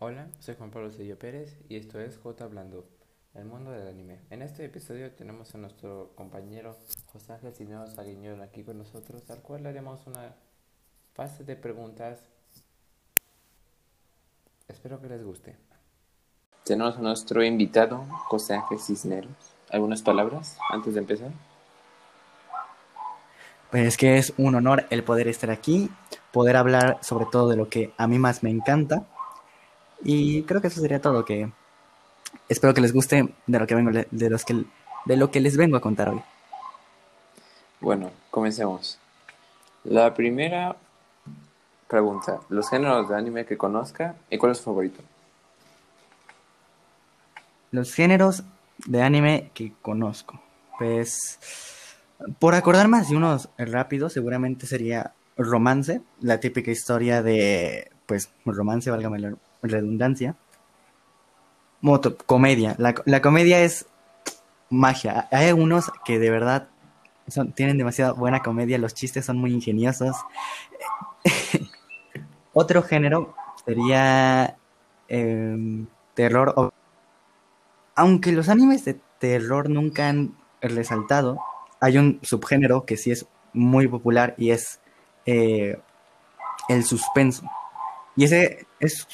Hola, soy Juan Pablo Cedillo Pérez y esto es J Hablando, el mundo del anime. En este episodio tenemos a nuestro compañero José Ángel Cisneros Aguiñón aquí con nosotros, al cual le haremos una fase de preguntas. Espero que les guste. Tenemos a nuestro invitado, José Ángel Cisneros. ¿Algunas palabras antes de empezar? Pues es que es un honor el poder estar aquí, poder hablar sobre todo de lo que a mí más me encanta. Y creo que eso sería todo, que espero que les guste de lo que vengo de los que de lo que les vengo a contar hoy. Bueno, comencemos. La primera pregunta, los géneros de anime que conozca y cuál es su favorito. Los géneros de anime que conozco. Pues por acordar más de unos rápidos, seguramente sería romance, la típica historia de, pues, romance, válgame la redundancia. Moto, comedia. La, comedia es magia. Hay algunos que de verdad son, tienen demasiada buena comedia, los chistes son muy ingeniosos. Otro género sería em, terror. Aunque los animes de terror nunca han resaltado, hay un subgénero que sí es muy popular y es eh, el suspenso. Y ese es,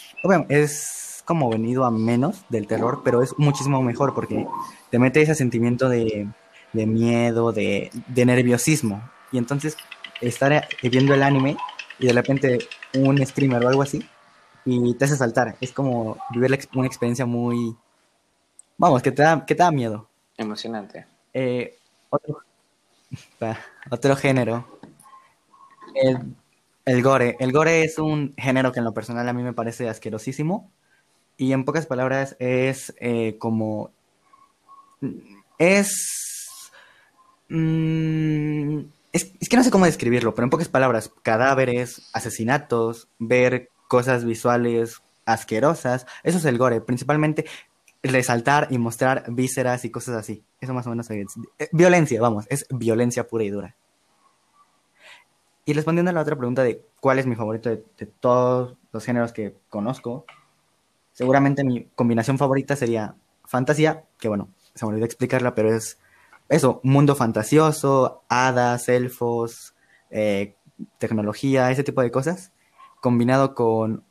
es como venido a menos del terror, pero es muchísimo mejor porque te mete ese sentimiento de, miedo, de, nerviosismo. Y entonces estar viendo el anime y de repente un screamer o algo así y te hace saltar. Es como vivir una experiencia muy... Vamos, que te da, que te da miedo. Emocionante. Eh, otro, otro género. El, gore. El gore es un género que en lo personal a mí me parece asquerosísimo. Y en pocas palabras es eh, como... Es, mm, es... es... que no sé cómo describirlo, pero en pocas palabras, cadáveres, asesinatos, ver cosas visuales asquerosas, eso es el gore, principalmente resaltar y mostrar vísceras y cosas así. Eso más o menos es eh, violencia, vamos, es violencia pura y dura. Y respondiendo a la otra pregunta de cuál es mi favorito de, todos los géneros que conozco, seguramente mi combinación favorita sería fantasía, que bueno, se me olvidó explicarla, pero es eso, mundo fantasioso, hadas, elfos, eh, tecnología, ese tipo de cosas, combinado con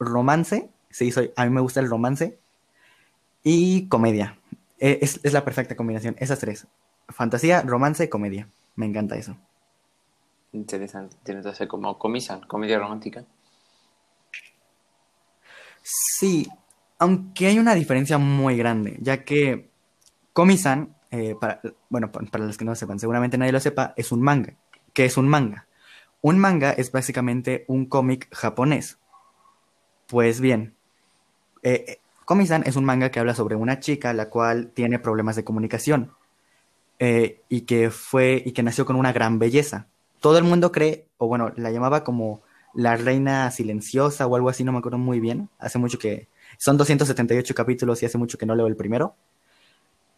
romance, sí, soy, a mí me gusta el romance, y comedia. E, es, es la perfecta combinación, esas tres, fantasía, romance comedia. Me encanta eso. Interesante. Ser como comisan, comedia romántica. Sí, aunque hay una diferencia muy grande, ya que Comisan, eh, para, bueno, para los que no lo sepan, seguramente nadie lo sepa, es un manga. ¿Qué es un manga? Un manga es básicamente un cómic japonés. Pues bien, eh, eh Komi-san es un manga que habla sobre una chica la cual tiene problemas de comunicación eh, y que fue y que nació con una gran belleza todo el mundo cree, o bueno, la llamaba como la reina silenciosa o algo así, no me acuerdo muy bien. Hace mucho que... Son 278 capítulos y hace mucho que no leo el primero.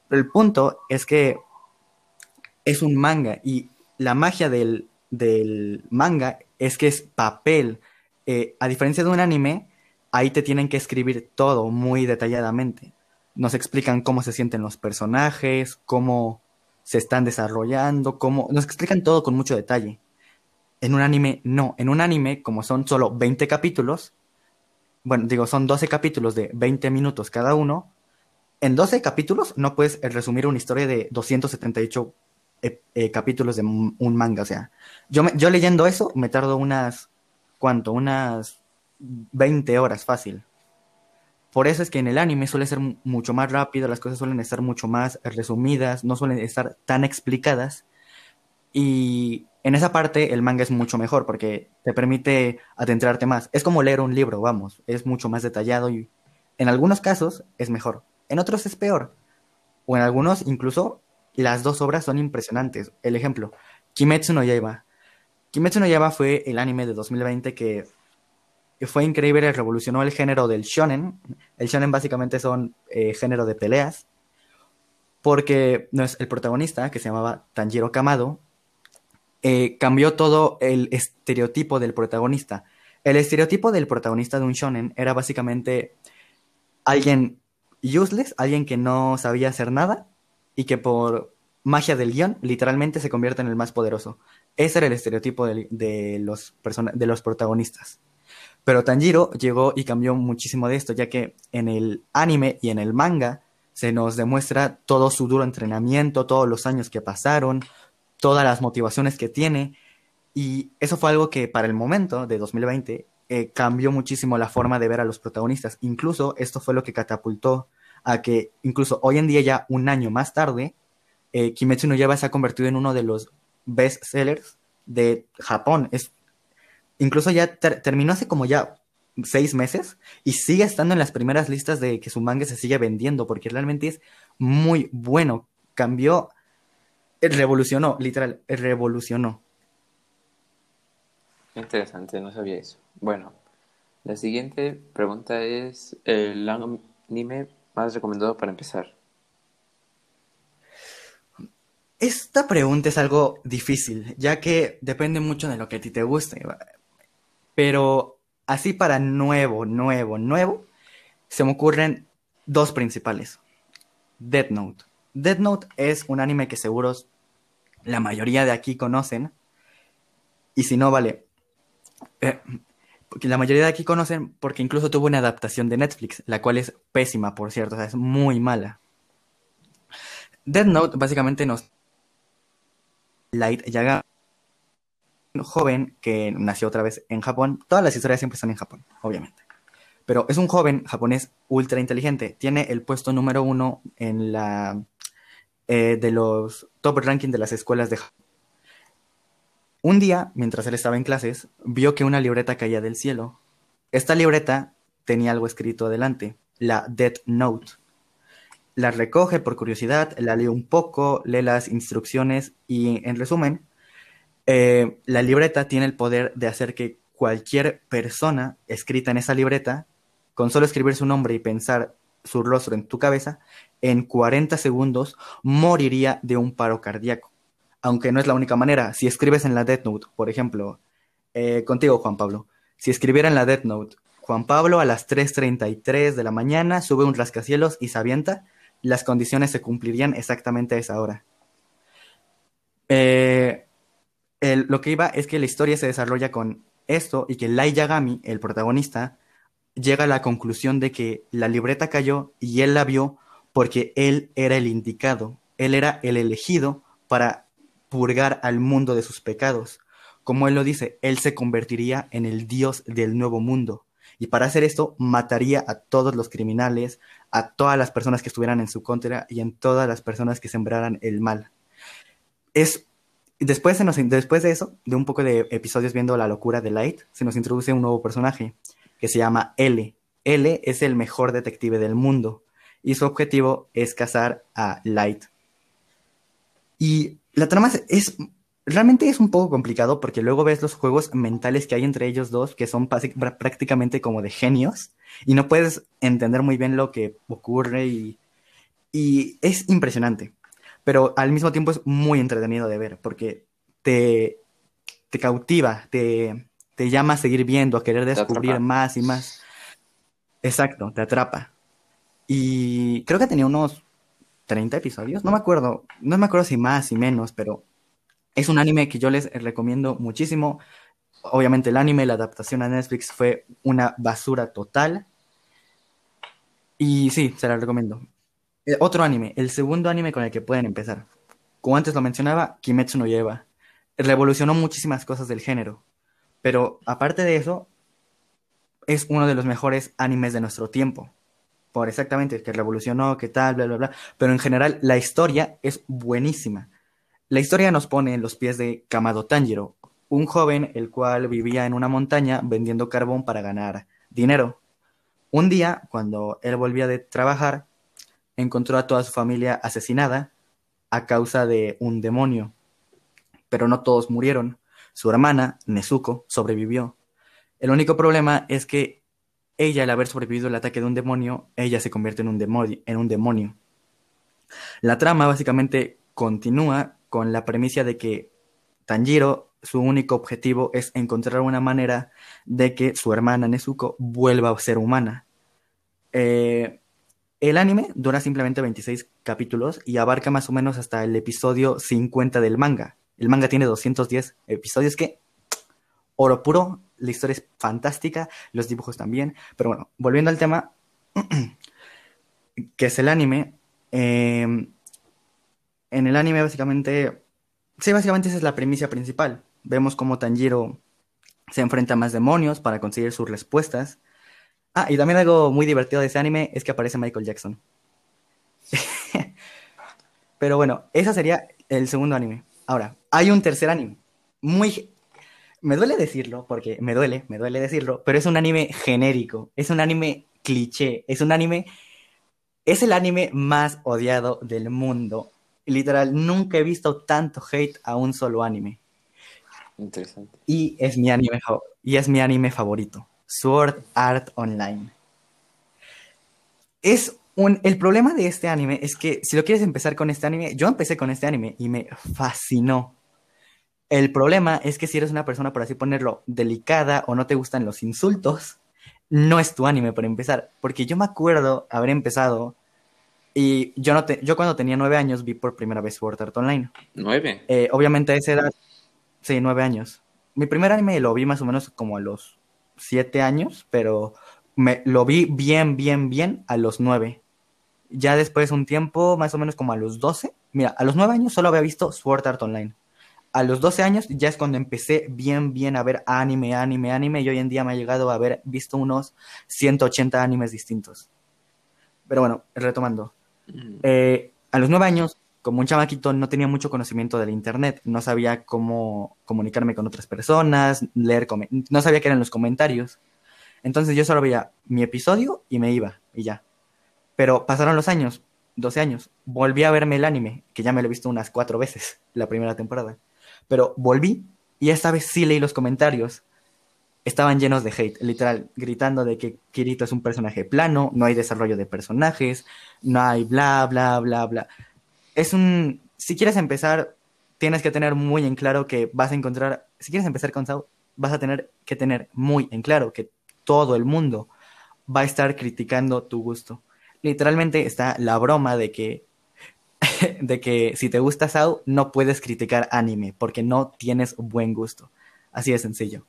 El punto es que es un manga y la magia del, manga es que es papel. Eh, a diferencia de un anime, ahí te tienen que escribir todo muy detalladamente. Nos explican cómo se sienten los personajes, cómo se están desarrollando, cómo... Nos explican todo con mucho detalle. En un anime, no. En un anime, como son solo 20 capítulos, bueno, digo, son 12 capítulos de 20 minutos cada uno, en 12 capítulos no puedes resumir una historia de 278 eh, eh, capítulos de un manga. O sea, yo, yo leyendo eso me tardo unas, ¿cuánto? Unas 20 horas fácil. Por eso es que en el anime suele ser mucho más rápido, las cosas suelen estar mucho más resumidas, no suelen estar tan explicadas. Y en esa parte el manga es mucho mejor porque te permite adentrarte más. Es como leer un libro, vamos, es mucho más detallado y en algunos casos es mejor, en otros es peor. O en algunos incluso las dos obras son impresionantes. El ejemplo, Kimetsu no Yaiba. Kimetsu no Yaiba fue el anime de 2020 que fue increíble, revolucionó el género del shonen. El shonen básicamente son eh, género de peleas, porque no es el protagonista, que se llamaba Tanjiro Kamado, eh, cambió todo el estereotipo del protagonista. El estereotipo del protagonista de un shonen era básicamente alguien useless, alguien que no sabía hacer nada y que por magia del guion literalmente se convierte en el más poderoso. Ese era el estereotipo de, de los, de los protagonistas. Pero Tanjiro llegó y cambió muchísimo de esto, ya que en el anime y en el manga se nos demuestra todo su duro entrenamiento, todos los años que pasaron, todas las motivaciones que tiene. Y eso fue algo que para el momento de 2020 eh, cambió muchísimo la forma de ver a los protagonistas. Incluso esto fue lo que catapultó a que incluso hoy en día, ya un año más tarde, eh, Kimetsu no Yaiba se ha convertido en uno de los best sellers de Japón. Es, incluso ya terminó hace como ya seis meses y sigue estando en las primeras listas de que su manga se sigue vendiendo porque realmente es muy bueno. Cambió, eh, revolucionó, literal, revolucionó. Interesante, no sabía eso. Bueno, la siguiente pregunta es el anime más recomendado para empezar. Esta pregunta es algo difícil, ya que depende mucho de lo que a ti te guste. Pero Así para nuevo, nuevo, nuevo, se me ocurren dos principales. Death Note. Death Note es un anime que seguros la mayoría de aquí conocen. Y si no, vale. Eh, la mayoría de aquí conocen porque incluso tuvo una adaptación de Netflix, la cual es pésima, por cierto, o sea, es muy mala. Death Note básicamente nos... Light Yaga joven que nació otra vez en Japón. Todas las historias siempre están en Japón, obviamente. Pero es un joven japonés ultra inteligente. Tiene el puesto número uno en la eh, de los top ranking de las escuelas de Japón. Un día, mientras él estaba en clases, vio que una libreta caía del cielo. Esta libreta tenía algo escrito adelante, la Death Note. La recoge por curiosidad, la lee un poco, lee las instrucciones y, en resumen, eh, la libreta tiene el poder de hacer que cualquier persona escrita en esa libreta, con solo escribir su nombre y pensar su rostro en tu cabeza, en 40 segundos moriría de un paro cardíaco. Aunque no es la única manera. Si escribes en la Death Note, por ejemplo, eh, contigo, Juan Pablo, si escribiera en la Death Note, Juan Pablo a las 3.33 de la mañana sube un rascacielos y se avienta, las condiciones se cumplirían exactamente a esa hora. Eh, lo que iba es que la historia se desarrolla con esto y que Lai Yagami, el protagonista, llega a la conclusión de que la libreta cayó y él la vio porque él era el indicado, él era el elegido para purgar al mundo de sus pecados. Como él lo dice, él se convertiría en el dios del nuevo mundo. Y para hacer esto, mataría a todos los criminales, a todas las personas que estuvieran en su contra y en todas las personas que sembraran el mal. Es Después, de eso, de un poco de episodios viendo la locura de Light, se nos introduce un nuevo personaje que se llama L. L es el mejor detective del mundo y su objetivo es cazar a Light. Y la trama es, realmente es un poco complicado porque luego ves los juegos mentales que hay entre ellos dos que son prácticamente como de genios y no puedes entender muy bien lo que ocurre y, y es impresionante pero al mismo tiempo es muy entretenido de ver porque te, te cautiva, te, te llama a seguir viendo, a querer descubrir más y más. Exacto, te atrapa. Y creo que tenía unos 30 episodios, no me acuerdo, no me acuerdo si más y menos, pero es un anime que yo les recomiendo muchísimo. Obviamente el anime, la adaptación a Netflix fue una basura total. Y sí, se la recomiendo. Eh, otro anime, el segundo anime con el que pueden empezar. Como antes lo mencionaba, Kimetsu no Yaiba. Revolucionó muchísimas cosas del género. Pero aparte de eso, es uno de los mejores animes de nuestro tiempo. Por exactamente, que revolucionó, que tal, bla, bla, bla. Pero en general, la historia es buenísima. La historia nos pone en los pies de Kamado Tanjiro, un joven el cual vivía en una montaña vendiendo carbón para ganar dinero. Un día, cuando él volvía de trabajar, encontró a toda su familia asesinada a causa de un demonio. Pero no todos murieron. Su hermana, Nezuko, sobrevivió. El único problema es que ella, al haber sobrevivido al ataque de un demonio, ella se convierte en un demonio. En un demonio. La trama básicamente continúa con la premisa de que Tanjiro su único objetivo es encontrar una manera de que su hermana Nezuko vuelva a ser humana. Eh, el anime dura simplemente 26 capítulos y abarca más o menos hasta el episodio 50 del manga. El manga tiene 210 episodios que, oro puro, la historia es fantástica, los dibujos también. Pero bueno, volviendo al tema, que es el anime. Eh, en el anime básicamente, sí, básicamente esa es la premisa principal. Vemos cómo Tanjiro se enfrenta a más demonios para conseguir sus respuestas. Ah, y también algo muy divertido de ese anime es que aparece Michael Jackson. Pero bueno, ese sería el segundo anime. Ahora, hay un tercer anime. Muy... Me duele decirlo, porque me duele, me duele decirlo, pero es un anime genérico, es un anime cliché, es un anime... Es el anime más odiado del mundo. Literal, nunca he visto tanto hate a un solo anime. Interesante. Y es mi anime, y es mi anime favorito. Sword Art Online. Es un, el problema de este anime es que si lo quieres empezar con este anime, yo empecé con este anime y me fascinó. El problema es que si eres una persona, por así ponerlo, delicada o no te gustan los insultos, no es tu anime para empezar. Porque yo me acuerdo haber empezado y yo, no te, yo cuando tenía nueve años vi por primera vez Sword Art Online. ¿Nueve? Eh, obviamente a esa edad, sí, nueve años. Mi primer anime lo vi más o menos como a los siete años, pero me, lo vi bien, bien, bien a los nueve. Ya después un tiempo, más o menos como a los doce. Mira, a los nueve años solo había visto Sword Art Online. A los doce años ya es cuando empecé bien, bien a ver anime, anime, anime. Y hoy en día me ha llegado a haber visto unos 180 animes distintos. Pero bueno, retomando. Mm. Eh, a los nueve años, como un chamaquito, no tenía mucho conocimiento del internet, no sabía cómo comunicarme con otras personas, leer, no sabía qué eran los comentarios. Entonces yo solo veía mi episodio y me iba, y ya. Pero pasaron los años, 12 años, volví a verme el anime, que ya me lo he visto unas cuatro veces, la primera temporada. Pero volví y esta vez sí leí los comentarios. Estaban llenos de hate, literal, gritando de que Kirito es un personaje plano, no hay desarrollo de personajes, no hay bla, bla, bla, bla es un, si quieres empezar, tienes que tener muy en claro que vas a encontrar, si quieres empezar con Sao, vas a tener que tener muy en claro que todo el mundo va a estar criticando tu gusto. Literalmente está la broma de que de que si te gusta Sao no puedes criticar anime porque no tienes buen gusto. Así de sencillo.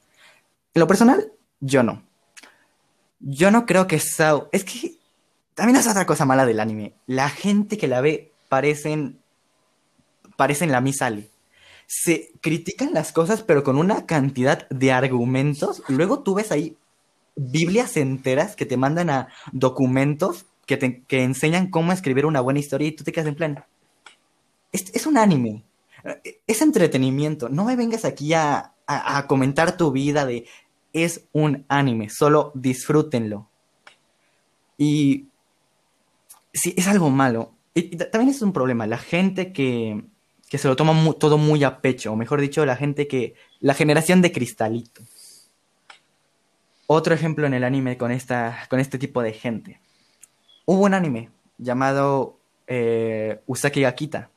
En lo personal, yo no. Yo no creo que Sao, es que también es otra cosa mala del anime. La gente que la ve parecen, parecen la misal. Se critican las cosas, pero con una cantidad de argumentos. Luego tú ves ahí Biblias enteras que te mandan a documentos que te que enseñan cómo escribir una buena historia y tú te quedas en plan. Es, es un anime. Es entretenimiento. No me vengas aquí a, a, a comentar tu vida de es un anime. Solo disfrútenlo. Y si es algo malo, y, también es un problema, la gente que, que se lo toma todo muy a pecho, o mejor dicho, la gente que, la generación de cristalito. Otro ejemplo en el anime con, esta, con este tipo de gente. Hubo un anime llamado eh, Usaki Gakita.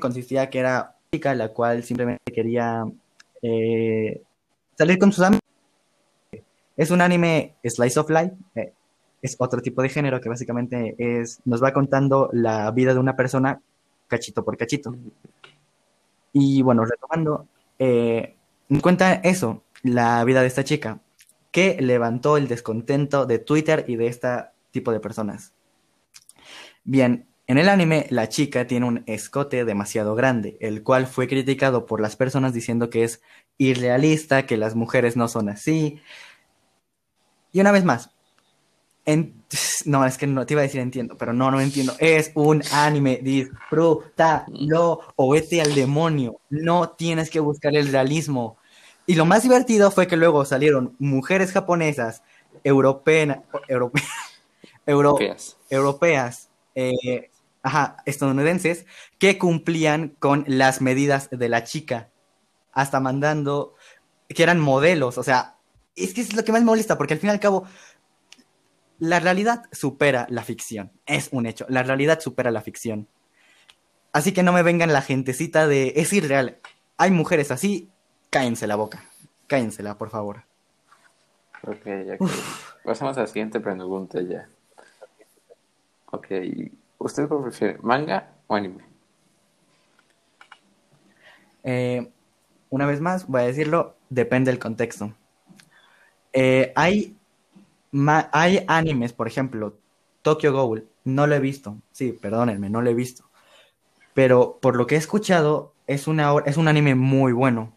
Consistía que era chica la cual simplemente quería eh, salir con sus amigos. Es un anime slice of life, eh, es otro tipo de género que básicamente es, nos va contando la vida de una persona cachito por cachito. Y bueno, retomando, eh, cuenta eso, la vida de esta chica, que levantó el descontento de Twitter y de este tipo de personas. Bien, en el anime, la chica tiene un escote demasiado grande, el cual fue criticado por las personas diciendo que es irrealista, que las mujeres no son así. Y una vez más, no, es que no te iba a decir entiendo, pero no, no entiendo. Es un anime, disfrútalo o vete al demonio. No tienes que buscar el realismo. Y lo más divertido fue que luego salieron mujeres japonesas, europeas, europeas, europeas eh, ajá, estadounidenses, que cumplían con las medidas de la chica, hasta mandando que eran modelos. O sea, es que es lo que más me molesta, porque al fin y al cabo la realidad supera la ficción. Es un hecho. La realidad supera la ficción. Así que no me vengan la gentecita de es irreal. Hay mujeres así, cállense la boca. Cállensela, por favor. Ok, ok. Pasamos a la siguiente pregunta ya. Ok, ¿usted qué prefiere, manga o anime? Eh, una vez más, voy a decirlo, depende del contexto. Eh, hay, hay animes, por ejemplo, Tokyo Ghoul, no lo he visto. Sí, perdónenme, no lo he visto. Pero por lo que he escuchado, es, es un anime muy bueno.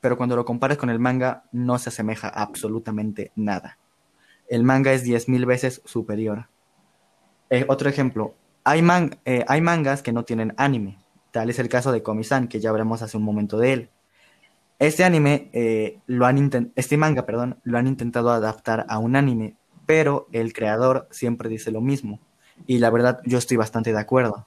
Pero cuando lo comparas con el manga, no se asemeja absolutamente nada. El manga es 10.000 veces superior. Eh, otro ejemplo, hay, eh, hay mangas que no tienen anime. Tal es el caso de Komi-san, que ya hablamos hace un momento de él. Este anime, eh, lo han este manga, perdón, lo han intentado adaptar a un anime, pero el creador siempre dice lo mismo. Y la verdad, yo estoy bastante de acuerdo.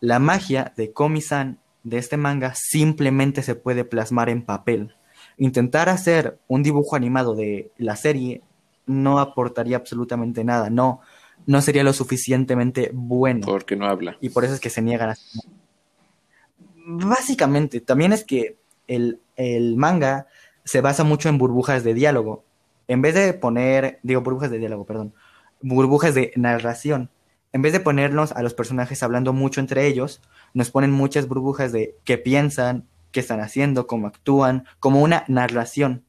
La magia de Komi-san de este manga simplemente se puede plasmar en papel. Intentar hacer un dibujo animado de la serie no aportaría absolutamente nada, no, no sería lo suficientemente bueno. Porque no habla. Y por eso es que se niegan a. Básicamente, también es que el, el manga se basa mucho en burbujas de diálogo. En vez de poner, digo burbujas de diálogo, perdón, burbujas de narración. En vez de ponernos a los personajes hablando mucho entre ellos, nos ponen muchas burbujas de qué piensan, qué están haciendo, cómo actúan, como una narración.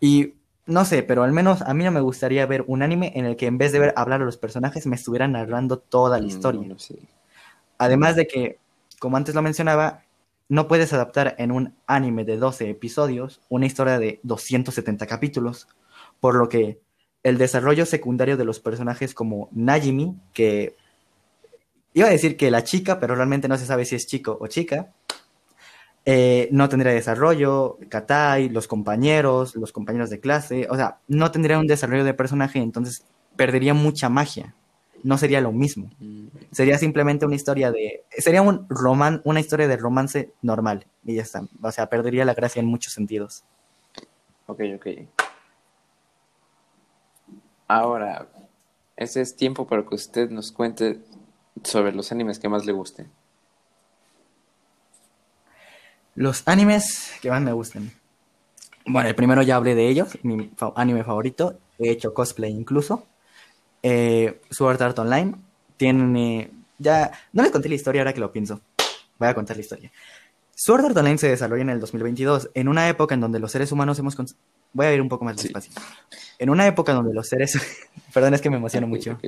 Y no sé, pero al menos a mí no me gustaría ver un anime en el que en vez de ver hablar a los personajes me estuvieran narrando toda la Mm, historia. No. Además de que, como antes lo mencionaba, no puedes adaptar en un anime de 12 episodios una historia de 270 capítulos, por lo que el desarrollo secundario de los personajes como Najimi, que iba a decir que la chica, pero realmente no se sabe si es chico o chica, eh, no tendría desarrollo, Katai, los compañeros, los compañeros de clase, o sea, no tendría un desarrollo de personaje, entonces perdería mucha magia, no sería lo mismo. Mm, Sería simplemente una historia de. Sería un roman, una historia de romance normal. Y ya está. O sea, perdería la gracia en muchos sentidos. Ok, ok. Ahora, ese es tiempo para que usted nos cuente sobre los animes que más le gusten. Los animes que más me gustan. Bueno, el primero ya hablé de ellos. Mi anime favorito. He hecho cosplay incluso. Eh, Sword Art Online. Tiene. Ya. No les conté la historia ahora que lo pienso. Voy a contar la historia. Sword Art Online se desarrolla en el 2022, en una época en donde los seres humanos hemos... Voy a ir un poco más Sí. despacio. En una época donde los seres... Perdón, es que me emociono mucho.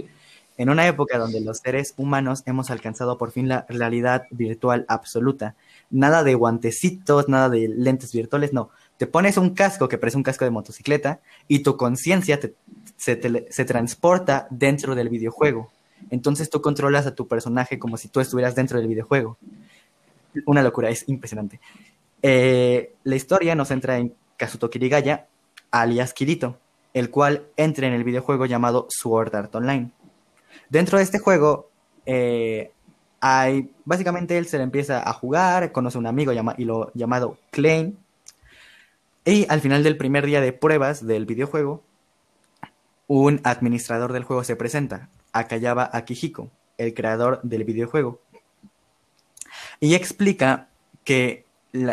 En una época donde los seres humanos hemos alcanzado por fin la realidad virtual absoluta. Nada de guantecitos, nada de lentes virtuales, no. Te pones un casco que parece un casco de motocicleta y tu conciencia te- se, transporta dentro del videojuego. Entonces tú controlas a tu personaje como si tú estuvieras dentro del videojuego. Una locura, es impresionante. Eh, la historia nos centra en Kazuto Kirigaya, alias Kirito, el cual entra en el videojuego llamado Sword Art Online. Dentro de este juego, eh, básicamente él se le empieza a jugar, conoce a un amigo y lo, llamado Klein, y al final del primer día de pruebas del videojuego, un administrador del juego se presenta, Akayaba Akihiko, el creador del videojuego, y explica que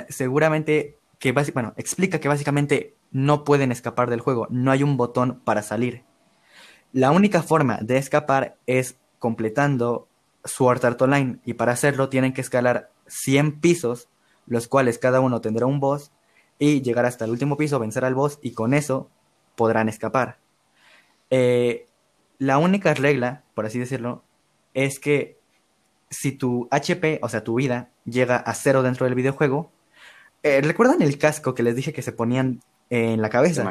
seguramente, que explica que básicamente no pueden escapar del juego, no hay un botón para salir. La única forma de escapar es completando Sword Art Online y para hacerlo tienen que escalar 100 pisos, los cuales cada uno tendrá un boss y llegar hasta el último piso, vencer al boss y con eso podrán escapar. Eh, la única regla, por así decirlo, es que si tu HP, o sea, tu vida, llega a cero dentro del videojuego, eh, ¿recuerdan el casco que les dije que se ponían en la cabeza?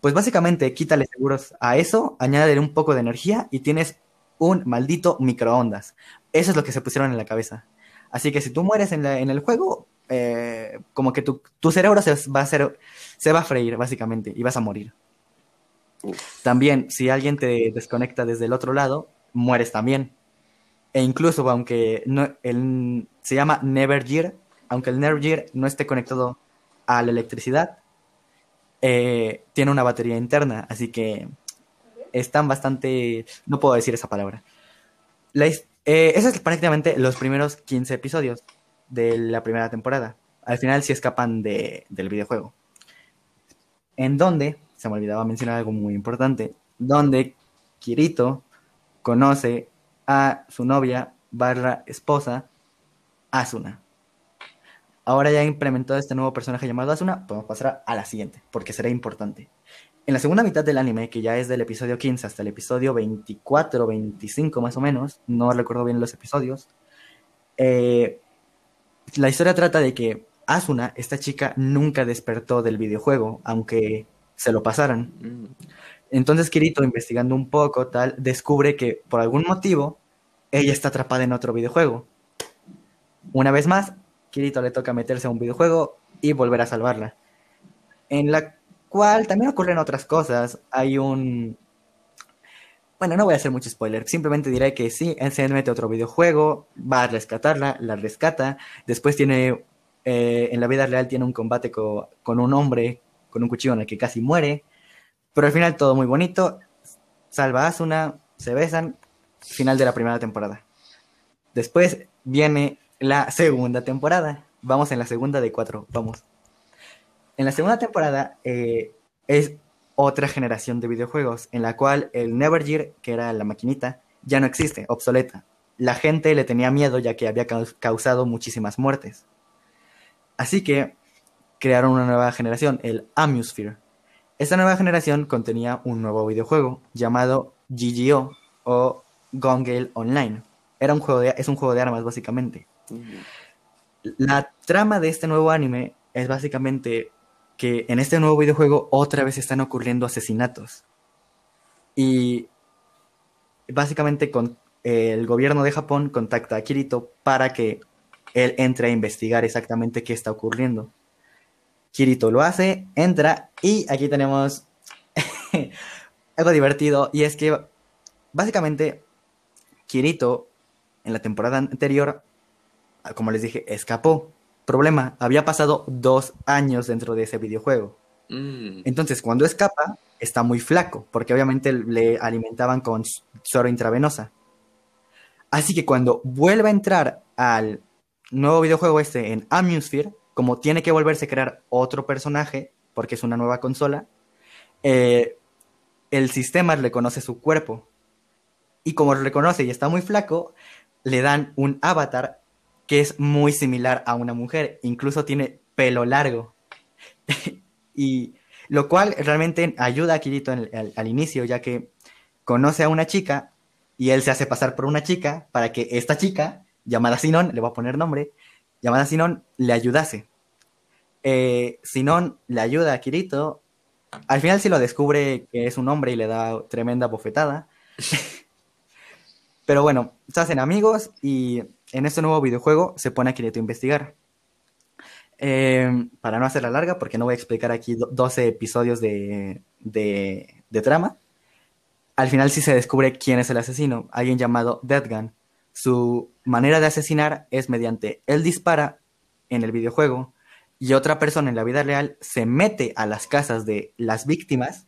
Pues básicamente quítale seguros a eso, añádele un poco de energía y tienes un maldito microondas. Eso es lo que se pusieron en la cabeza. Así que si tú mueres en, la- en el juego, eh, como que tu, tu cerebro se va a hacer, se va a freír básicamente y vas a morir. También, si alguien te desconecta desde el otro lado, mueres también. E incluso, aunque no, el, se llama Never Gear, aunque el Never Gear no esté conectado a la electricidad, eh, tiene una batería interna, así que están bastante... No puedo decir esa palabra. Eh, esos es prácticamente los primeros 15 episodios de la primera temporada. Al final sí escapan de, del videojuego. En donde, se me olvidaba mencionar algo muy importante, donde Kirito conoce a su novia barra esposa, Asuna. Ahora ya implementado este nuevo personaje llamado Asuna, podemos pasar a la siguiente, porque será importante. En la segunda mitad del anime, que ya es del episodio 15 hasta el episodio 24 o 25 más o menos, no recuerdo bien los episodios, eh, la historia trata de que Asuna, esta chica, nunca despertó del videojuego, aunque se lo pasaran. Mm. Entonces Kirito, investigando un poco, tal, descubre que por algún motivo ella está atrapada en otro videojuego. Una vez más, Kirito le toca meterse a un videojuego y volver a salvarla. En la cual también ocurren otras cosas. Hay un... Bueno, no voy a hacer mucho spoiler, simplemente diré que sí, él se mete a otro videojuego, va a rescatarla, la rescata, después tiene, eh, en la vida real tiene un combate con un hombre con un cuchillo en el que casi muere, pero al final todo muy bonito, salva a Asuna, se besan, final de la primera temporada. Después viene la segunda temporada. Vamos en la segunda de cuatro, vamos. En la segunda temporada eh, es otra generación de videojuegos en la cual el Never Gear, que era la maquinita, ya no existe, obsoleta. La gente le tenía miedo ya que había causado muchísimas muertes. Así que crearon una nueva generación, el Amusphere. Esta nueva generación contenía un nuevo videojuego llamado GGO o Gone Online. Era un juego de, es un juego de armas, básicamente. La trama de este nuevo anime es básicamente que en este nuevo videojuego otra vez están ocurriendo asesinatos. Y básicamente con, el gobierno de Japón contacta a Kirito para que él entre a investigar exactamente qué está ocurriendo. Kirito lo hace, entra y aquí tenemos algo divertido y es que básicamente Kirito, en la temporada anterior, como les dije, escapó. Problema, había pasado dos años dentro de ese videojuego. Mm. Entonces, cuando escapa, está muy flaco, porque obviamente le alimentaban con suero intravenosa. Así que cuando vuelve a entrar al nuevo videojuego este en Amusphere, como tiene que volverse a crear otro personaje, porque es una nueva consola, eh, el sistema le conoce su cuerpo y como lo reconoce y está muy flaco, le dan un avatar que es muy similar a una mujer, incluso tiene pelo largo. y lo cual realmente ayuda a Kirito al, inicio, ya que conoce a una chica y él se hace pasar por una chica para que esta chica, llamada Sinon, le voy a poner nombre, llamada Sinon, le ayudase. Eh, Sinon le ayuda a Kirito. Al final sí lo descubre que es un hombre y le da tremenda bofetada. Pero bueno, se hacen amigos y en este nuevo videojuego se pone a Kirito a investigar. Eh, para no hacerla larga, porque no voy a explicar aquí 12 episodios de, de, trama, al final sí se descubre quién es el asesino, alguien llamado Deadgun. Su manera de asesinar es mediante él dispara en el videojuego y otra persona en la vida real se mete a las casas de las víctimas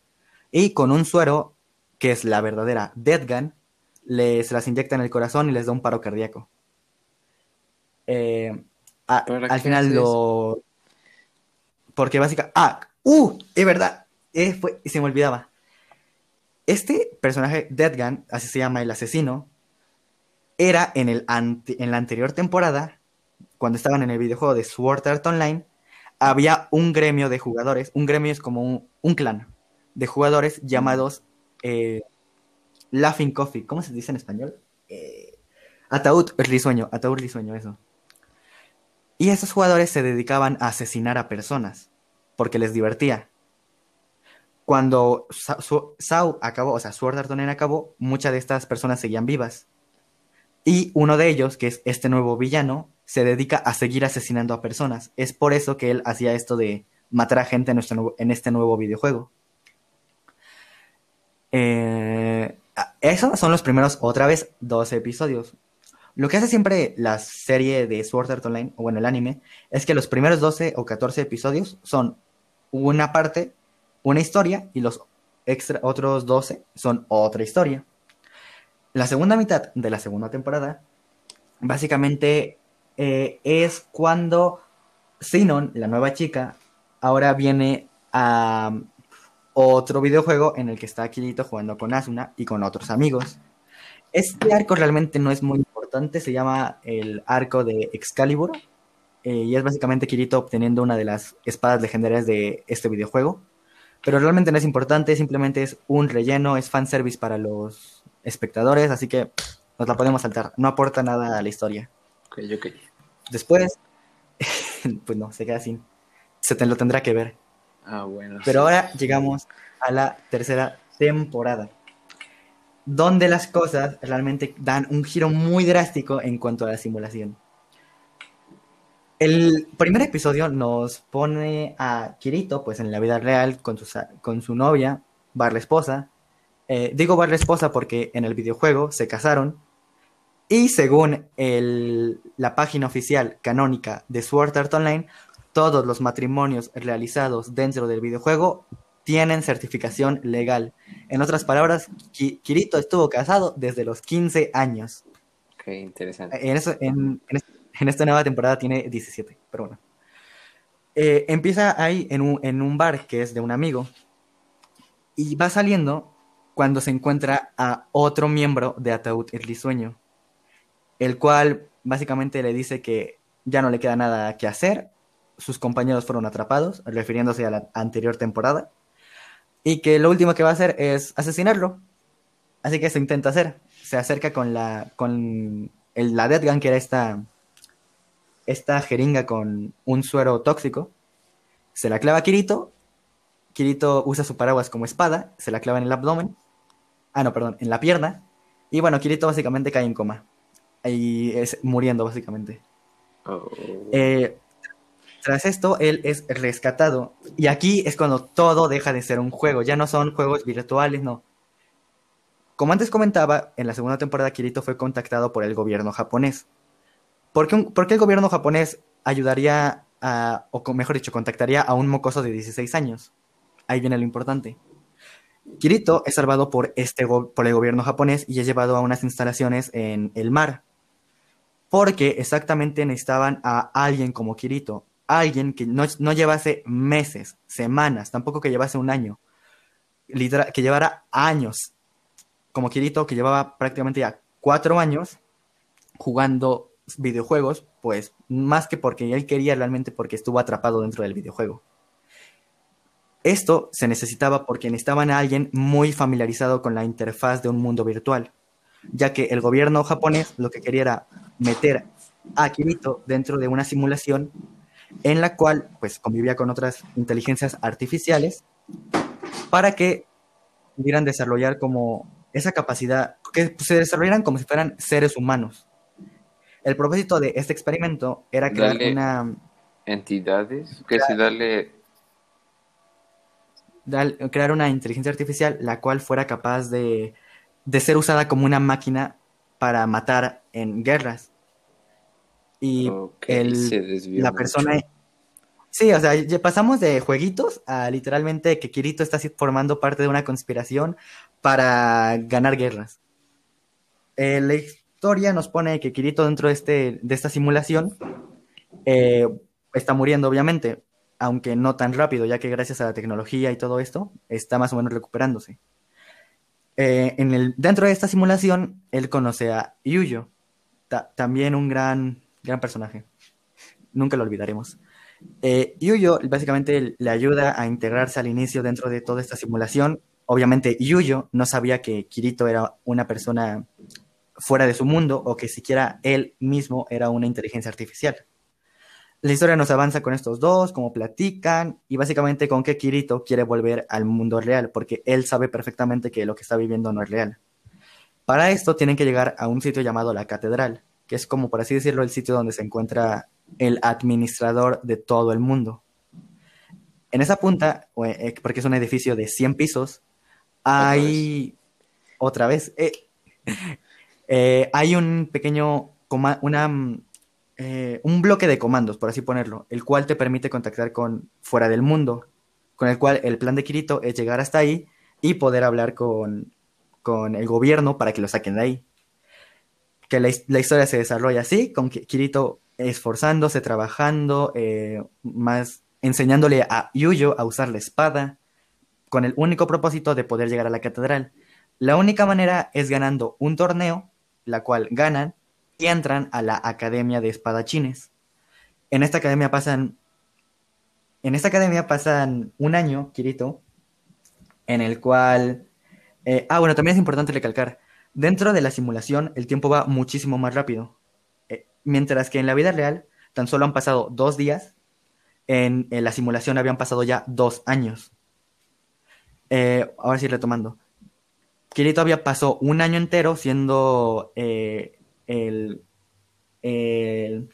y con un suero, que es la verdadera Deadgun, les las inyecta en el corazón y les da un paro cardíaco. Eh, al final lo... Porque básicamente... Ah, ¡uh! Es verdad. Eh, fue... Se me olvidaba. Este personaje, Deadgun, así se llama el asesino, era en, el en la anterior temporada, cuando estaban en el videojuego de Sword Art Online, había un gremio de jugadores, un gremio es como un, clan de jugadores llamados eh, Laughing Coffee, ¿cómo se dice en español? Eh, ataúd risueño, ataúd risueño, eso. Y esos jugadores se dedicaban a asesinar a personas, porque les divertía. Cuando Sau acabó, o sea, Sword Art Online acabó, muchas de estas personas seguían vivas. Y uno de ellos, que es este nuevo villano, se dedica a seguir asesinando a personas. Es por eso que él hacía esto de matar a gente en, en este nuevo videojuego. Eh, esos son los primeros, otra vez, 12 episodios. Lo que hace siempre la serie de Sword Art Online, o bueno, el anime, es que los primeros 12 o 14 episodios son una parte, una historia, y los extra, otros 12 son otra historia. La segunda mitad de la segunda temporada, básicamente eh, es cuando Sinon, la nueva chica, ahora viene a otro videojuego en el que está Kirito jugando con Asuna y con otros amigos. Este arco realmente no es muy importante, se llama el arco de Excalibur eh, y es básicamente Kirito obteniendo una de las espadas legendarias de este videojuego. Pero realmente no es importante, simplemente es un relleno, es fanservice para los espectadores, así que nos la podemos saltar, no aporta nada a la historia. Ok, ok. Después, pues no, se queda sin. Se te lo tendrá que ver. Ah, bueno. Pero sí. ahora llegamos a la tercera temporada, donde las cosas realmente dan un giro muy drástico en cuanto a la simulación. El primer episodio nos pone a Kirito, pues en la vida real, con su, con su novia, barra esposa. Eh, digo barra esposa porque en el videojuego se casaron. Y según el- la página oficial canónica de Sword Art Online, todos los matrimonios realizados dentro del videojuego tienen certificación legal. En otras palabras, Ki- Kirito estuvo casado desde los 15 años. Ok, interesante. En, eso- en- en en esta nueva temporada tiene 17, pero bueno. Eh, empieza ahí en un, en un bar que es de un amigo y va saliendo cuando se encuentra a otro miembro de Ataúd el Risueño, el cual básicamente le dice que ya no le queda nada que hacer, sus compañeros fueron atrapados, refiriéndose a la anterior temporada, y que lo último que va a hacer es asesinarlo. Así que se intenta hacer. Se acerca con la con el, la Death Gun, que era esta, esta jeringa con un suero tóxico. Se la clava a Kirito. Kirito usa su paraguas como espada. Se la clava en el abdomen. Ah, no, perdón, en la pierna. Y bueno, Kirito básicamente cae en coma. Y es muriendo, básicamente. Oh. Eh, tras esto, él es rescatado. Y aquí es cuando todo deja de ser un juego. Ya no son juegos virtuales, no. Como antes comentaba, en la segunda temporada Kirito fue contactado por el gobierno japonés. ¿Por qué, un- por qué el gobierno japonés ayudaría a, o mejor dicho, contactaría a un mocoso de 16 años? Ahí viene lo importante. Kirito es salvado por, este por el gobierno japonés y es llevado a unas instalaciones en el mar. Porque exactamente necesitaban a alguien como Kirito. Alguien que no, no llevase meses, semanas, tampoco que llevase un año. que llevara años. Como Kirito, que llevaba prácticamente ya cuatro años jugando videojuegos, pues más que porque él quería realmente porque estuvo atrapado dentro del videojuego. Esto se necesitaba porque necesitaban a alguien muy familiarizado con la interfaz de un mundo virtual, ya que el gobierno japonés lo que quería era meter a Kirito dentro de una simulación en la cual pues convivía con otras inteligencias artificiales para que pudieran desarrollar como esa capacidad, que se desarrollaran como si fueran seres humanos. El propósito de este experimento era crear Dale. una Entidades, que si darle. Crear una inteligencia artificial la cual fuera capaz de, de ser usada como una máquina para matar en guerras. Y el- se la mucho. persona... Sí, o sea, ya pasamos de jueguitos a literalmente que Kirito está formando parte de una conspiración para ganar guerras. Eh, la historia nos pone que Kirito dentro de, este, de esta simulación eh, está muriendo, obviamente, aunque no tan rápido, ya que gracias a la tecnología y todo esto, está más o menos recuperándose. Eh, en el, dentro de esta simulación, él conoce a Yuyo, ta- también un gran, gran personaje. Nunca lo olvidaremos. Eh, Yuyo básicamente le ayuda a integrarse al inicio dentro de toda esta simulación. Obviamente Yuyo no sabía que Kirito era una persona fuera de su mundo o que siquiera él mismo era una inteligencia artificial. La historia nos avanza con estos dos, cómo platican y básicamente con que Kirito quiere volver al mundo real porque él sabe perfectamente que lo que está viviendo no es real. Para esto tienen que llegar a un sitio llamado la Catedral, que es como por así decirlo el sitio donde se encuentra el administrador de todo el mundo. En esa punta, o, eh, porque es un edificio de 100 pisos, hay otra vez, eh, eh, hay un pequeño, coma- una, mm, eh, un bloque de comandos, por así ponerlo, el cual te permite contactar con fuera del mundo, con el cual el plan de Kirito es llegar hasta ahí y poder hablar con, con el gobierno para que lo saquen de ahí. Que la, la historia se desarrolla así, con Kirito esforzándose, trabajando, eh, más enseñándole a Yuyo a usar la espada, con el único propósito de poder llegar a la catedral. La única manera es ganando un torneo, la cual ganan y entran a la Academia de Espadachines. En esta academia pasan. En esta academia pasan un año, Kirito, en el cual. Eh, ah, bueno, también es importante recalcar. Dentro de la simulación, el tiempo va muchísimo más rápido. Eh, mientras que en la vida real, tan solo han pasado dos días. En, la simulación habían pasado ya dos años. Eh, ahora sí, retomando. Kirito había pasado un año entero siendo el, el,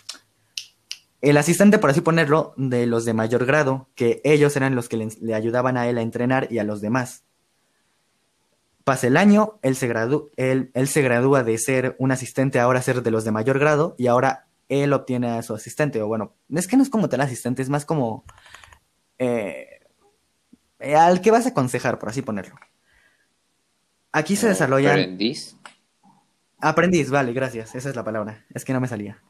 el asistente, por así ponerlo, de los de mayor grado, que ellos eran los que le, ayudaban a él a entrenar y a los demás. Pasa el año, él se, él, él se gradúa de ser un asistente ahora a ser de los de mayor grado y ahora él obtiene a su asistente. O bueno, es que no es como tal asistente, es más como eh, al que vas a aconsejar, por así ponerlo. Aquí se desarrolla. ¿Aprendiz? Aprendiz, vale, gracias. Esa es la palabra. Es que no me salía.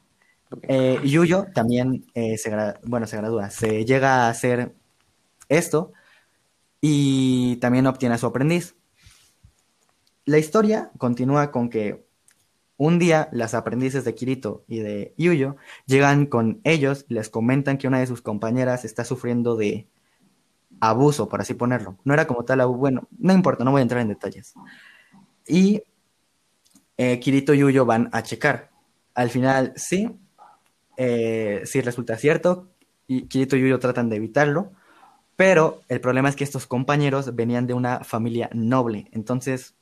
Eh, Yuyo también eh, se, bueno, se gradúa, se llega a hacer esto y también obtiene a su aprendiz. La historia continúa con que un día las aprendices de Kirito y de Yuyo llegan con ellos y les comentan que una de sus compañeras está sufriendo de abuso, por así ponerlo. No era como tal, bueno, no importa, no voy a entrar en detalles. Y eh, Kirito y Yuyo van a checar. Al final, sí, eh, si resulta cierto, y Kirito y Yuyo tratan de evitarlo, pero el problema es que estos compañeros venían de una familia noble, entonces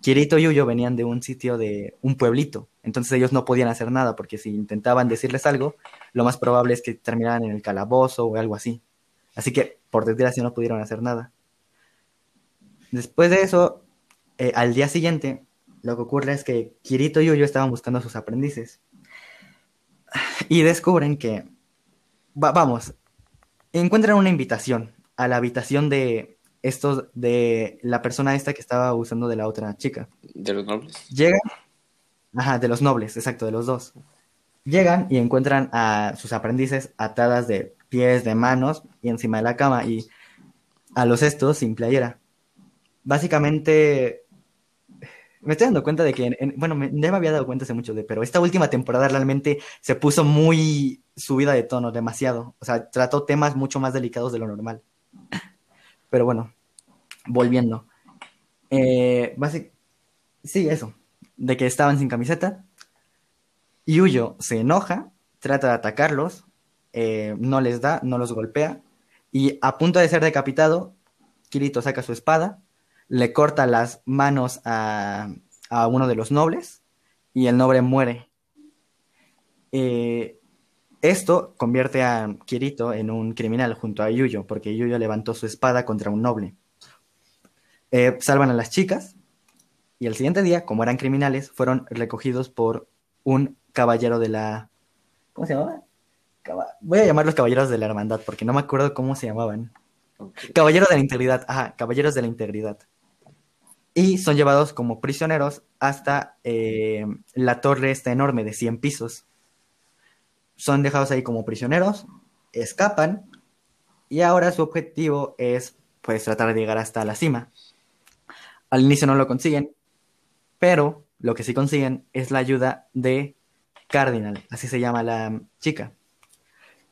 Kirito y Yuyo venían de un sitio de un pueblito, entonces ellos no podían hacer nada, porque si intentaban decirles algo, lo más probable es que terminaran en el calabozo o algo así. Así que, por desgracia, no pudieron hacer nada. Después de eso, eh, al día siguiente, lo que ocurre es que Kirito y Yuyo estaban buscando a sus aprendices y descubren que, vamos, encuentran una invitación a la habitación de estos, de la persona esta que estaba usando de la otra chica. ¿De los nobles? Llegan, ajá, de los nobles, exacto, de los dos. Llegan y encuentran a sus aprendices atadas de pies, de manos y encima de la cama y a los estos sin playera. Básicamente me estoy dando cuenta de que, bueno, me, ya me había dado cuenta hace mucho de, pero esta última temporada realmente se puso muy subida de tono, demasiado. O sea, trató temas mucho más delicados de lo normal. Pero bueno, volviendo. Eh, sí, eso, de que estaban sin camiseta. Yuyo se enoja, trata de atacarlos, eh, no les da, no los golpea, y a punto de ser decapitado, Kirito saca su espada le corta las manos a, uno de los nobles y el noble muere. Eh, esto convierte a Kirito en un criminal junto a Yuyo, porque Yuyo levantó su espada contra un noble. Eh, salvan a las chicas y el siguiente día, como eran criminales, fueron recogidos por un caballero de la... ¿Cómo se llamaba? Voy a llamarlos caballeros de la hermandad porque no me acuerdo cómo se llamaban. Caballeros de la integridad, ajá, caballeros de la integridad y son llevados como prisioneros hasta eh, la torre esta enorme de 100 pisos. Son dejados ahí como prisioneros, escapan y ahora su objetivo es pues tratar de llegar hasta la cima. Al inicio no lo consiguen, pero lo que sí consiguen es la ayuda de Cardinal, así se llama la chica.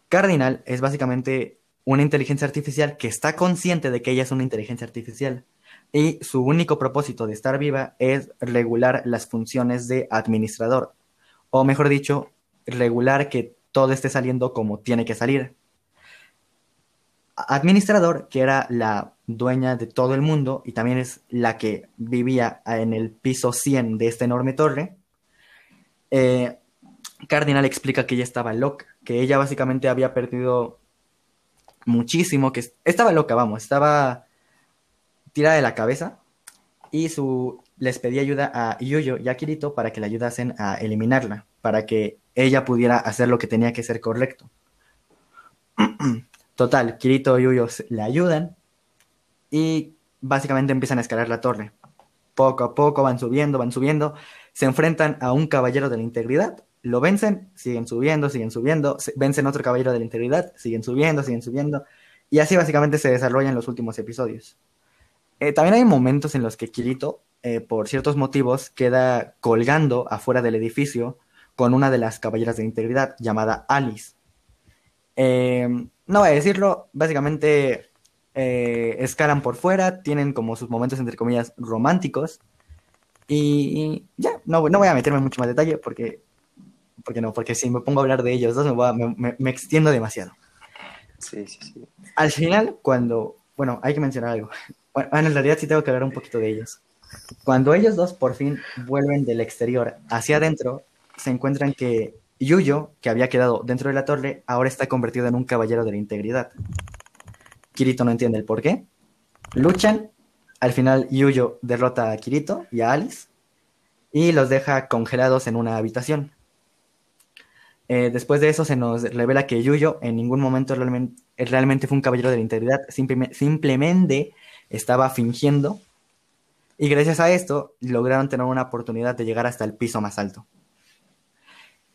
Cardinal es básicamente una inteligencia artificial que está consciente de que ella es una inteligencia artificial y su único propósito de estar viva es regular las funciones de administrador, o mejor dicho, regular que todo esté saliendo como tiene que salir. Administrador, que era la dueña de todo el mundo y también es la que vivía en el piso 100 de esta enorme torre, eh, Cardinal explica que ella estaba loca, que ella básicamente había perdido muchísimo, que estaba loca, vamos, estaba tira de la cabeza y su, les pedía ayuda a Yuyo y a Kirito para que le ayudasen a eliminarla, para que ella pudiera hacer lo que tenía que ser correcto. Total, Kirito y Yuyo le ayudan y básicamente empiezan a escalar la torre. poco a poco van subiendo, van subiendo, se enfrentan a un caballero de la integridad, lo vencen, siguen subiendo, siguen subiendo, vencen otro caballero de la integridad, siguen subiendo, siguen subiendo, y así básicamente se desarrollan los últimos episodios. Eh, también hay momentos en los que Kirito, eh, por ciertos motivos, queda colgando afuera del edificio con una de las caballeras de integridad llamada Alice. Eh, no voy a decirlo, básicamente escalan por fuera, tienen como sus momentos entre comillas románticos. Y ya, no, no voy a meterme en mucho más detalle porque, porque no, porque si me pongo a hablar de ellos dos me, me extiendo demasiado. Sí, sí, sí. Al final, cuando, bueno, hay que mencionar algo. Bueno, en realidad sí tengo que hablar un poquito de ellos. Cuando ellos dos por fin vuelven del exterior hacia adentro, se encuentran que Yuyo, que había quedado dentro de la torre, ahora está convertido en un caballero de la integridad. Kirito no entiende el por qué. Luchan. Al final, Yuyo derrota a Kirito y a Alice y los deja congelados en una habitación. Eh, después de eso se nos revela que Yuyo en ningún momento realmente, realmente fue un caballero de la integridad, simplemente estaba fingiendo. Y gracias a esto lograron tener una oportunidad de llegar hasta el piso más alto.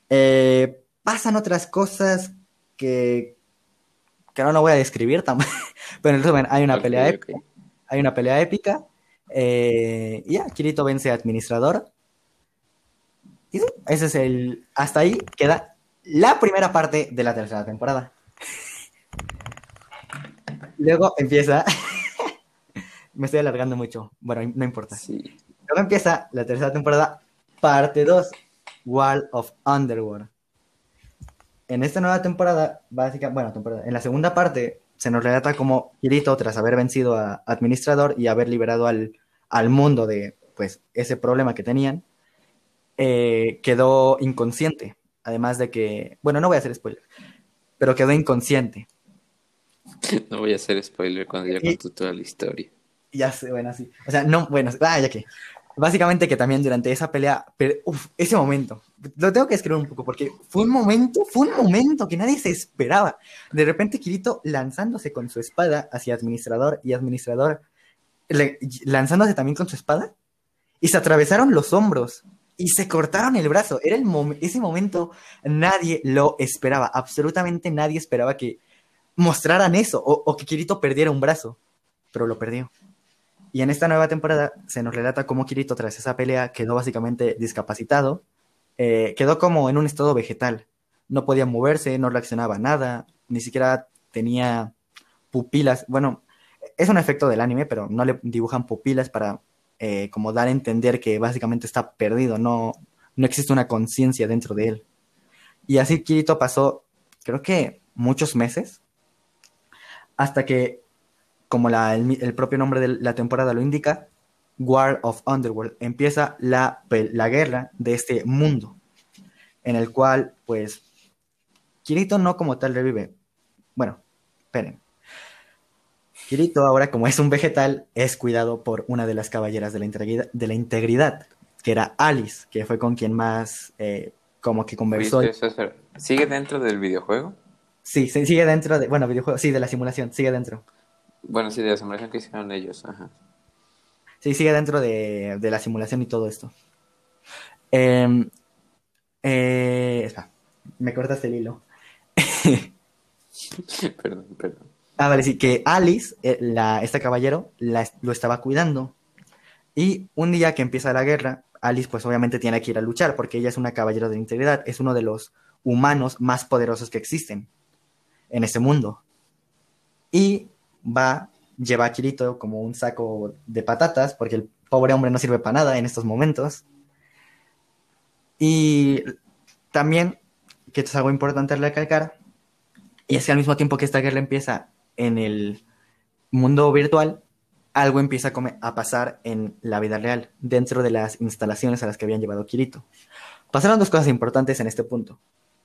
Eh, pasan otras cosas que, que no lo voy a describir, pero en resumen hay una pelea épica. Hay una pelea épica. Eh, y ya, Kirito vence a Administrador. Y sí, ese es el. Hasta ahí queda la primera parte de la tercera temporada. Luego empieza. Me estoy alargando mucho. Bueno, no importa. Luego empieza la tercera temporada, parte 2, Wall of Underworld. En esta nueva temporada, básicamente, bueno, temporada, en la segunda parte, se nos relata cómo Kirito, tras haber vencido a Administrador y haber liberado al, al mundo de pues ese problema que tenían, eh, quedó inconsciente Además de que, bueno, no voy a hacer spoiler, pero quedó inconsciente. No voy a hacer spoiler cuando ya contó toda la historia. Ya sé, bueno, sí. O sea, no, bueno, ah, ya que. Básicamente que también durante esa pelea, uf, ese momento, lo tengo que escribir un poco porque fue un momento, fue un momento que nadie se esperaba. De repente Kirito lanzándose con su espada hacia Administrador y Administrador lanzándose también con su espada y se atravesaron los hombros y se cortaron el brazo. Era el ese momento nadie lo esperaba, absolutamente nadie esperaba que mostraran eso o, que Kirito perdiera un brazo, pero lo perdió. Y en esta nueva temporada se nos relata cómo Kirito tras esa pelea quedó básicamente discapacitado, eh, quedó como en un estado vegetal, no podía moverse, no reaccionaba a nada, ni siquiera tenía pupilas, bueno, es un efecto del anime, pero no le dibujan pupilas para eh, como dar a entender que básicamente está perdido, no, no existe una conciencia dentro de él. Y así Kirito pasó, creo que muchos meses, hasta que, como el, propio nombre de la temporada lo indica, War of Underworld, empieza la, la guerra de este mundo, en el cual, pues, Kirito no como tal revive. Bueno, esperen. Kirito, ahora como es un vegetal, es cuidado por una de las caballeras de la integridad, de la integridad que era Alice, que fue con quien más eh, como que conversó. ¿Sigue dentro del videojuego? Sí, sigue dentro de, bueno, videojuego, sí, de la simulación, sigue dentro. Bueno, sí, de la simulación que hicieron ellos, ajá. Sí, sigue dentro de, la simulación y todo esto. Em, eh, me cortaste el hilo. perdón, perdón. Ah, vale, sí, que Alice, eh, la, este caballero, lo estaba cuidando. Y un día que empieza la guerra, Alice pues obviamente tiene que ir a luchar porque ella es una caballero de integridad, es uno de los humanos más poderosos que existen en ese mundo. Y va, lleva a Kirito como un saco de patatas porque el pobre hombre no sirve para nada en estos momentos. Y también, que esto es algo importante recalcar, y es que al mismo tiempo que esta guerra empieza, en el mundo virtual, algo empieza a, pasar en la vida real, dentro de las instalaciones a las que habían llevado Kirito. Pasaron dos cosas importantes en este punto.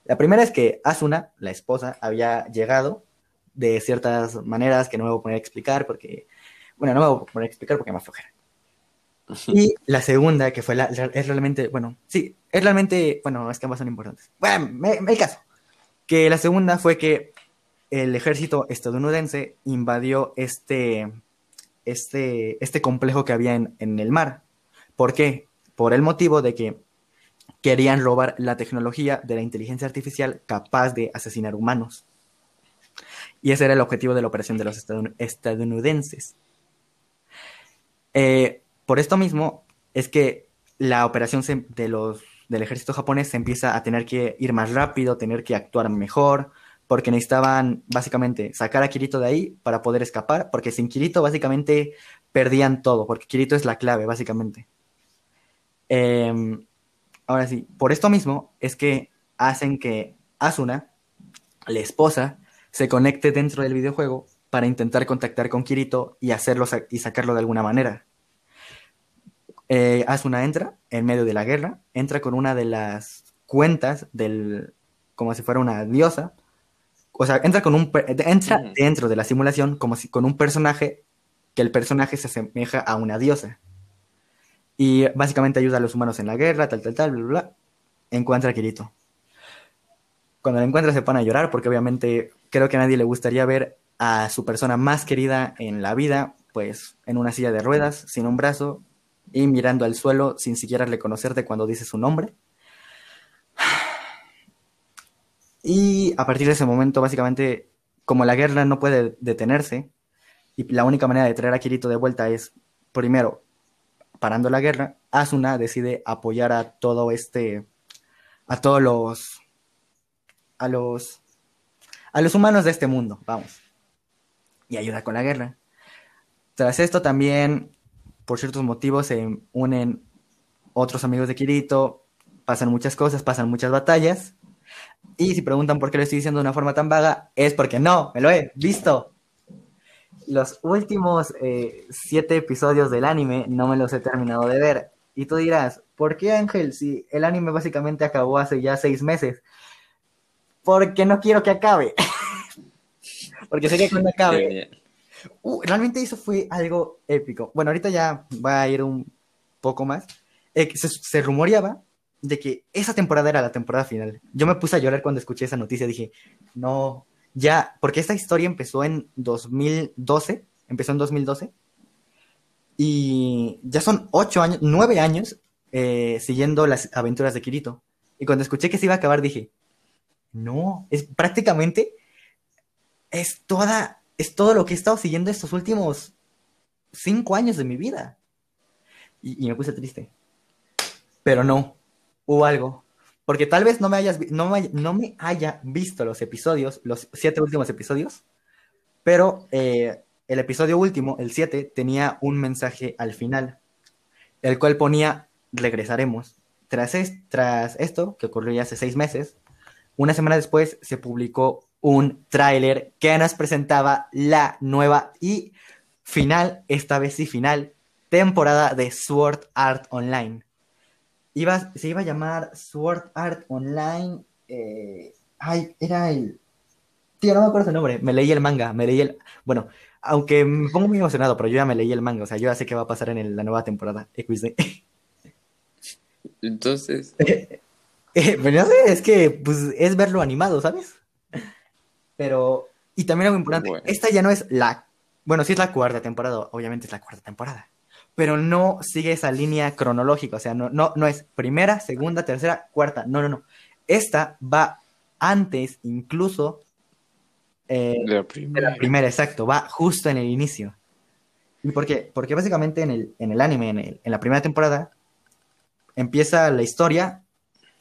La primera es que Asuna, la esposa, había llegado de ciertas maneras que no me voy a poner a explicar porque, bueno, no me voy a poner a explicar porque me aflojera. Y la segunda, que fue la, es realmente, bueno, sí, es realmente, bueno, es que ambas son importantes. Bueno, el caso, que la segunda fue que el ejército estadounidense invadió este, este, este complejo que había en, el mar. ¿Por qué? Por el motivo de que querían robar la tecnología de la inteligencia artificial capaz de asesinar humanos. Y ese era el objetivo de la operación de los estadounidenses. Eh, por esto mismo es que la operación de los, del ejército japonés se empieza a tener que ir más rápido, tener que actuar mejor, porque necesitaban básicamente sacar a Kirito de ahí para poder escapar, porque sin Kirito básicamente perdían todo, porque Kirito es la clave, básicamente. Em, ahora sí, por esto mismo es que hacen que Asuna, la esposa, se conecte dentro del videojuego para intentar contactar con Kirito y hacerlo y sacarlo de alguna manera. Eh, Asuna entra en medio de la guerra, entra con una de las cuentas del, como si fuera una diosa, o sea, entra con un entra dentro de la simulación como si con un personaje que el personaje se asemeja a una diosa. Y básicamente ayuda a los humanos en la guerra, tal, tal, tal, bla, bla, bla. Encuentra a Kirito. Cuando lo encuentra se pone a llorar porque obviamente creo que a nadie le gustaría ver a su persona más querida en la vida, pues en una silla de ruedas, sin un brazo y mirando al suelo sin siquiera reconocerte cuando dice su nombre. Y a partir de ese momento, básicamente, como la guerra no puede detenerse, y la única manera de traer a Kirito de vuelta es, primero, parando la guerra, Asuna decide apoyar a todo este, a todos los, a los, a los humanos de este mundo, vamos, y ayuda con la guerra. Tras esto también, por ciertos motivos, se unen otros amigos de Kirito, pasan muchas cosas, pasan muchas batallas, y si preguntan por qué lo estoy diciendo de una forma tan vaga, es porque no, me lo he visto. Los últimos eh, siete episodios del anime no me los he terminado de ver. Y tú dirás, ¿por qué Ángel? Si el anime básicamente acabó hace ya seis meses. Porque no quiero que acabe. porque sé que cuando acabe. Uh, realmente eso fue algo épico. Bueno, ahorita ya va a ir un poco más. Eh, se, se rumoreaba de que esa temporada era la temporada final. Yo me puse a llorar cuando escuché esa noticia. Dije, no, ya, porque esta historia empezó en 2012, empezó en 2012, y ya son ocho años, nueve años eh, siguiendo las aventuras de Kirito. Y cuando escuché que se iba a acabar, dije, no, es prácticamente, es toda, es todo lo que he estado siguiendo estos últimos cinco años de mi vida. y me puse triste. Pero no, o algo. Porque tal vez no me, hayas, no, me, no me haya visto los episodios, los siete últimos episodios, pero eh, el episodio último, el 7, tenía un mensaje al final, el cual ponía regresaremos. Tras, tras esto, que ocurrió ya hace seis meses, una semana después se publicó un tráiler que nos presentaba la nueva y final, esta vez sí final, temporada de Sword Art Online se iba a llamar Sword Art Online. Eh, ay, era el. Tío, no me acuerdo su nombre. Me leí el manga, me leí el. Bueno, aunque me pongo muy emocionado, pero yo ya me leí el manga, o sea, yo ya sé qué va a pasar en la nueva temporada. Entonces. Eh, pero no sé, es que pues es verlo animado, ¿sabes? Pero. Y también algo importante, esta ya no es la. Bueno, sí es la cuarta temporada, obviamente es la cuarta temporada pero no sigue esa línea cronológica, o sea, no, no, no es primera, segunda, tercera, cuarta, no, no, no. Esta va antes incluso eh, de, la primera. exacto, va justo en el inicio. ¿Y por qué? Porque básicamente en el, en el anime, en, en la primera temporada, empieza la historia,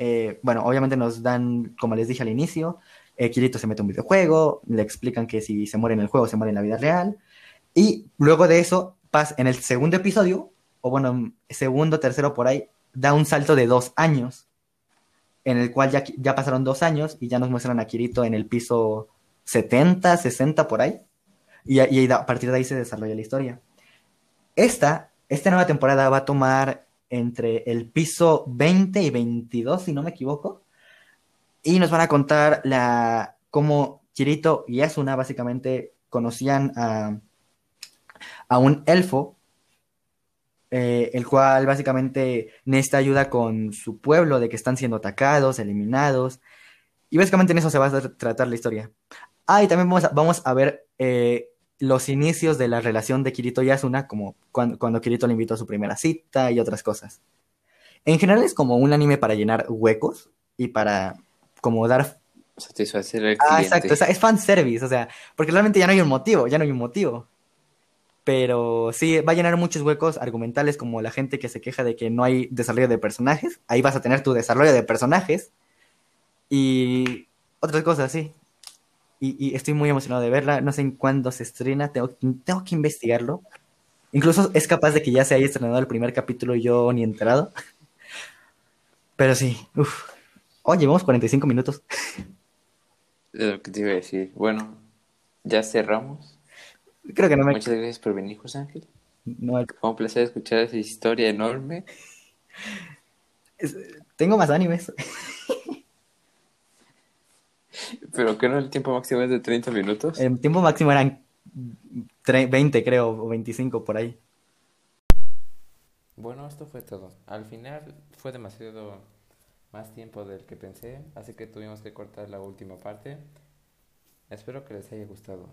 eh, bueno, obviamente nos dan, como les dije al inicio, eh, Kirito se mete a un videojuego, le explican que si se muere en el juego, se muere en la vida real, y luego de eso en el segundo episodio, o bueno, segundo, tercero por ahí, da un salto de dos años, en el cual ya, ya pasaron dos años y ya nos muestran a Kirito en el piso 70, 60 por ahí, y, y a partir de ahí se desarrolla la historia. Esta, esta nueva temporada va a tomar entre el piso 20 y 22, si no me equivoco, y nos van a contar la cómo Kirito y Asuna básicamente conocían a a un elfo, eh, el cual básicamente necesita ayuda con su pueblo de que están siendo atacados, eliminados, y básicamente en eso se va a tratar la historia. Ah, y también vamos a, vamos a ver eh, los inicios de la relación de Kirito y Asuna, como cuando, cuando Kirito le invitó a su primera cita y otras cosas. En general es como un anime para llenar huecos y para como dar... Satisfacer al Ah, cliente. exacto, o sea, es fanservice, o sea, porque realmente ya no hay un motivo, ya no hay un motivo. Pero sí, va a llenar muchos huecos argumentales como la gente que se queja de que no hay desarrollo de personajes. Ahí vas a tener tu desarrollo de personajes. Y otras cosas, sí. Y, y estoy muy emocionado de verla. No sé en cuándo se estrena, tengo, tengo que investigarlo. Incluso es capaz de que ya se haya estrenado el primer capítulo y yo ni enterado. Pero sí, uff. Oh, llevamos 45 minutos. Lo que te iba a decir. Bueno, ya cerramos. Creo que no me... Muchas gracias por venir, José Ángel. no- Fue un placer escuchar esa historia enorme. es- tengo más animes. Pero que no el tiempo máximo es de 30 minutos. El tiempo máximo eran tre- 20, creo, o 25 por ahí. Bueno, esto fue todo. Al final fue demasiado más tiempo del que pensé, así que tuvimos que cortar la última parte. Espero que les haya gustado.